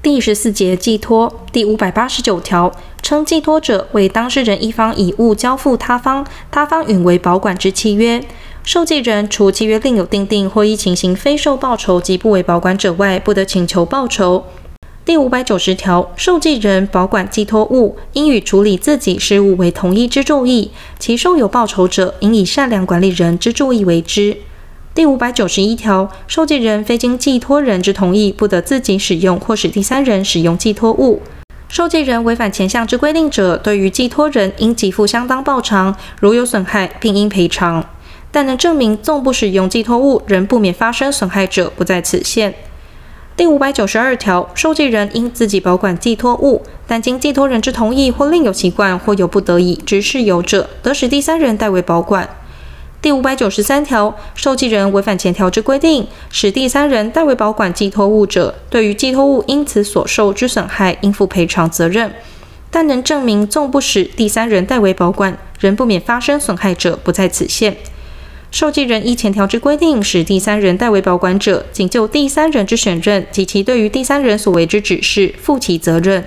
第十四节寄托第五百八十九条，称寄托者为当事人一方以物交付他方，他方允为保管之契约。受寄人除契约另有订定或依情形非受报酬及不为保管者外，不得请求报酬。第五百九十条，受寄人保管寄托物，应与处理自己事务为同一之注意，其受有报酬者，应以善良管理人之注意为之。第五百九十一条，受寄人非经寄托人之同意，不得自己使用或使第三人使用寄托物。受寄人违反前项之规定者，对于寄托人应给付相当报偿，如有损害，并应赔偿。但能证明纵不使用寄托物，仍不免发生损害者，不在此限。第五百九十二条，受寄人应自己保管寄托物，但经寄托人之同意或另有习惯或有不得已之事由者，得使第三人代为保管。第五百九十三条，受寄人违反前条之规定，使第三人代为保管寄托物者，对于寄托物因此所受之损害，应负赔偿责任。但能证明纵不使第三人代为保管，仍不免发生损害者，不在此限。受寄人依前条之规定，使第三人代为保管者，仅就第三人之选任及其对于第三人所为之指示，负其责任。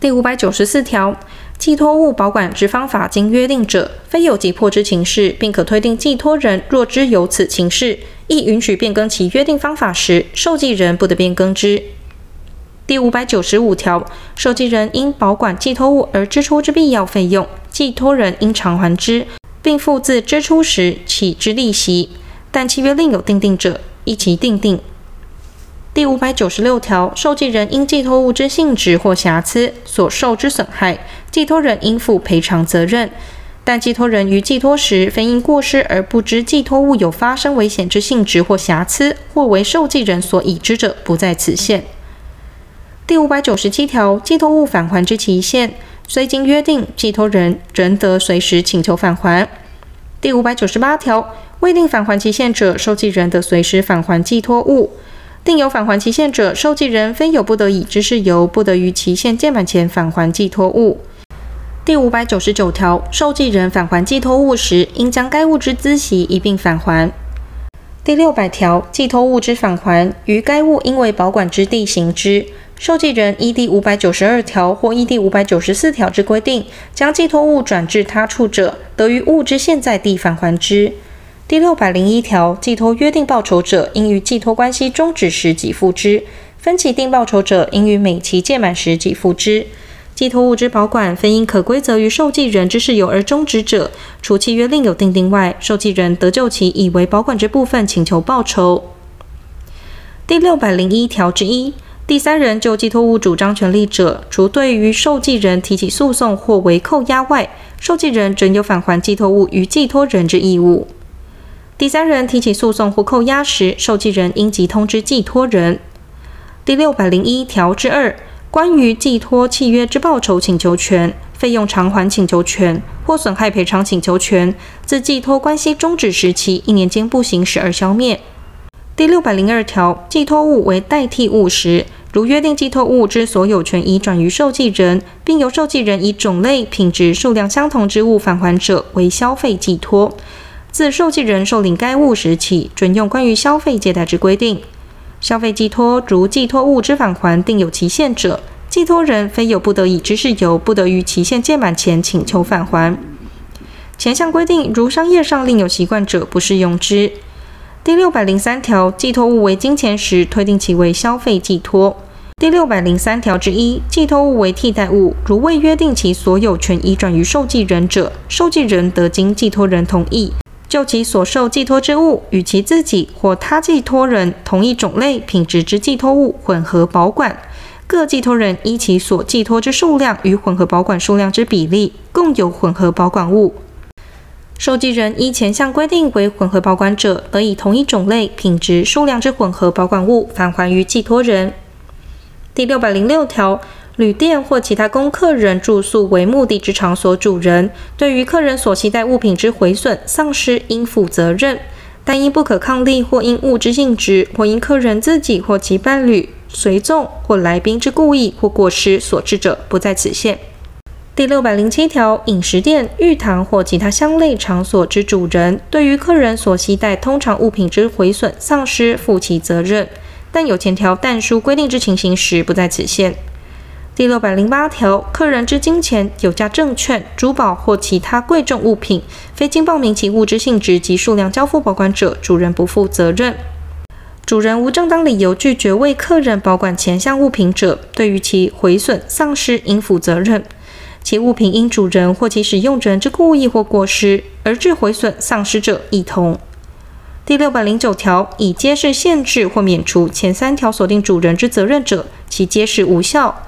第五百九十四条。寄托物保管之方法经约定者，非有急迫之情事，并可推定寄托人若知有此情事，亦允许变更其约定方法时，受寄人不得变更之。第五百九十五条，受寄人因保管寄托物而支出之必要费用，寄托人应偿还之，并付自支出时起之利息。但契约另有订定者，依其订定。第五百九十六条，受寄人因寄托物之性质或瑕疵所受之损害，寄托人应负赔偿责任。但寄托人于寄托时，非因过失而不知寄托物有发生危险之性质或瑕疵，或为受寄人所已知者，不在此限。第五百九十七条，寄托物返还之期限，虽经约定，寄托人仍得随时请求返还。第五百九十八条，未定返还期限者，受寄人得随时返还寄托物。定有返还期限者，受寄人非有不得已之事由，不得于期限届满前返还寄托物。第五百九十九条，受寄人返还寄托物时，应将该物之孳息一并返还。第六百条，寄托物之返还，于该物应为保管之地行之。受寄人依第五百九十二条或依第五百九十四条之规定，将寄托物转至他处者，得于物之现在地返还之。第六百零一条，寄托约定报酬者，应于寄托关系终止时给付之；分期定报酬者，应于每期届满时给付之。寄托物之保管，非因可归责于受寄人之事由而终止者，除契约另有订定外，受寄人得就其以为保管之部分请求报酬。第六百零一条之一，第三人就寄托物主张权利者，除对于受寄人提起诉讼或为扣押外，受寄人仍有返还寄托物于寄托人之义务。第三人提起诉讼或扣押时，受寄人应即通知寄托人。第六百零一条之二，关于寄托契约之报酬请求权、费用偿还请求权或损害赔偿请求权，自寄托关系终止时起一年间不行使而消灭。第六百零二条，寄托物为代替物时，如约定寄托物之所有权已转于受寄人，并由受寄人以种类、品质、数量相同之物返还者，为消费寄托。自受寄人受领该物时起，准用关于消费借贷之规定。消费寄托如寄托物之返还定有期限者，寄托人非有不得已之事由，不得于期限届满前请求返还。前项规定如商业上另有习惯者，不适用之。第六百零三条，寄托物为金钱时，推定其为消费寄托。第六百零三条之一，寄托物为替代物，如未约定其所有权移转于受寄人者，受寄人得经寄托人同意。就其所受寄托之物，与其自己或他寄托人同一种类、品质之寄托物混合保管，各寄托人依其所寄托之数量与混合保管数量之比例，共有混合保管物。受寄人依前项规定为混合保管者，得以同一种类、品质、数量之混合保管物返还于寄托人。第六百零六条。旅店或其他供客人住宿为目的之场所主人，对于客人所携带物品之毁损、丧失，应负责任。但因不可抗力，或因物之性质，或因客人自己或其伴侣、随从或来宾之故意或过失所致者，不在此限。第六百零七条，饮食店、浴堂或其他相类场所之主人，对于客人所携带通常物品之毁损、丧失，负其责任。但有前条但书规定之情形时，不在此限。第六百零八条，客人之金钱、有价证券、珠宝或其他贵重物品，非经报名其物之性质及数量交付保管者，主人不负责任。主人无正当理由拒绝为客人保管前项物品者，对于其毁损、丧失应负责任。其物品因主人或其使用人之故意或过失而致毁损、丧失者，亦同。第六百零九条，以揭示限制或免除前三条所定主人之责任者，其皆是无效。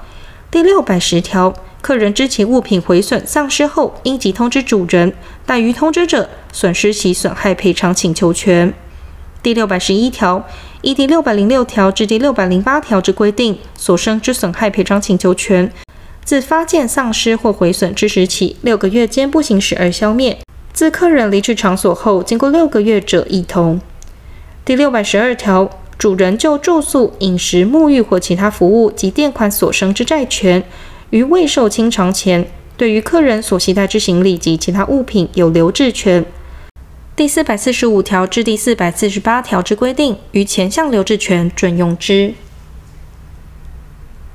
第六百十条，客人知其物品毁损、丧失后，应即通知主人，怠于通知者，损失其损害赔偿请求权。第六百十一条，依第六百零六条至第六百零八条之规定所生之损害赔偿请求权，自发现丧失或毁损之时起六个月间不行使而消灭；自客人离去场所后经过六个月者，亦同。第六百十二条。主人就住宿、饮食、沐浴或其他服务及垫款所生之债权，于未受清偿前，对于客人所携带之行李及其他物品有留置权。第四百四十五条至第四百四十八条之规定，于前项留置权准用之。